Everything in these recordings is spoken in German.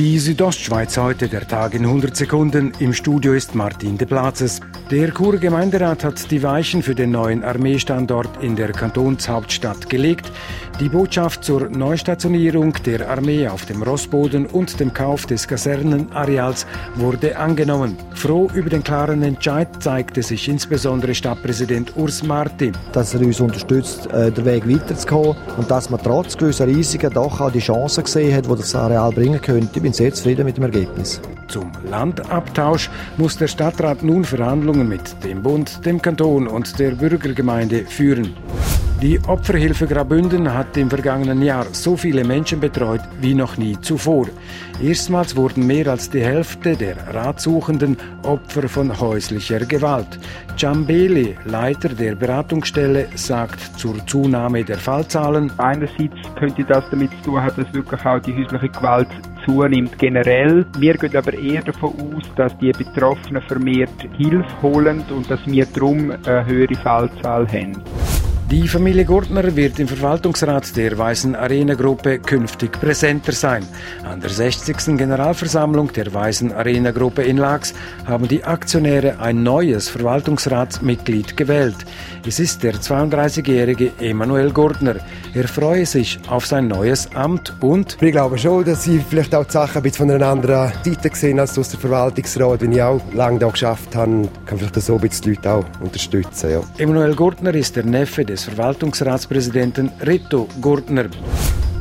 Die Südostschweiz heute, der Tag in 100 Sekunden. Im Studio ist Martin de Platzes. Der Churer Gemeinderat hat die Weichen für den neuen Armeestandort in der Kantonshauptstadt gelegt. Die Botschaft zur Neustationierung der Armee auf dem Rossboden und dem Kauf des Kasernenareals wurde angenommen. Froh über den klaren Entscheid zeigte sich insbesondere Stadtpräsident Urs Marti. Dass er uns unterstützt, äh, den Weg weiterzukommen und dass man trotz gewisser Risiken doch auch die Chancen gesehen hat, die das Areal bringen könnte bin sehr zufrieden mit dem Ergebnis. Zum Landabtausch muss der Stadtrat nun Verhandlungen mit dem Bund, dem Kanton und der Bürgergemeinde führen. Die Opferhilfe Grabünden hat im vergangenen Jahr so viele Menschen betreut wie noch nie zuvor. Erstmals wurden mehr als die Hälfte der Ratsuchenden Opfer von häuslicher Gewalt. Ciambeli, Leiter der Beratungsstelle, sagt zur Zunahme der Fallzahlen. Einerseits könnte das damit zu tun haben, dass wirklich auch die häusliche Gewalt zunimmt generell. Wir gehen aber eher davon aus, dass die Betroffenen vermehrt Hilfe holen und dass wir darum eine höhere Fallzahl haben. Die Familie Gurtner wird im Verwaltungsrat der Weißen Arena Gruppe künftig präsenter sein. An der 60. Generalversammlung der Weißen Arena Gruppe in Lax haben die Aktionäre ein neues Verwaltungsratsmitglied gewählt. Es ist der 32-jährige Emanuel Gurtner. Er freue sich auf sein neues Amt und ich glaube schon, dass sie vielleicht auch die Sachen ein bisschen von einer anderen Seite sehen als aus der Verwaltungsrat. Wenn ich auch lange da geschafft habe, kann vielleicht so ein bisschen die Leute auch unterstützen. Ja. Emanuel Gurtner ist der Neffe des des Verwaltungsratspräsidenten Rito Gurtner.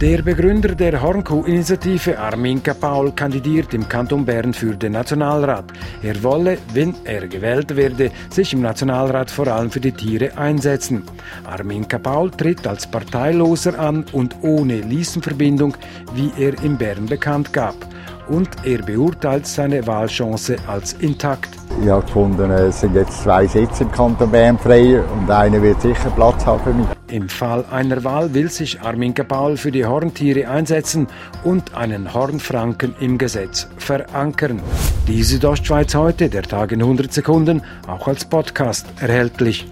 Der Begründer der Hornkuh-Initiative Armin Kapaul kandidiert im Kanton Bern für den Nationalrat. Er wolle, wenn er gewählt werde, sich im Nationalrat vor allem für die Tiere einsetzen. Armin Kapaul tritt als Parteiloser an und ohne Listenverbindung, wie er in Bern bekannt gab. Und er beurteilt seine Wahlchance als intakt. Ich habe gefunden, es sind jetzt zwei Sitze im Kanton Bern frei und einer wird sicher Platz haben für mich. Im Fall einer Wahl will sich Armin Gebal für die Horntiere einsetzen und einen Hornfranken im Gesetz verankern. Die Südostschweiz heute, der Tag in 100 Sekunden, auch als Podcast erhältlich.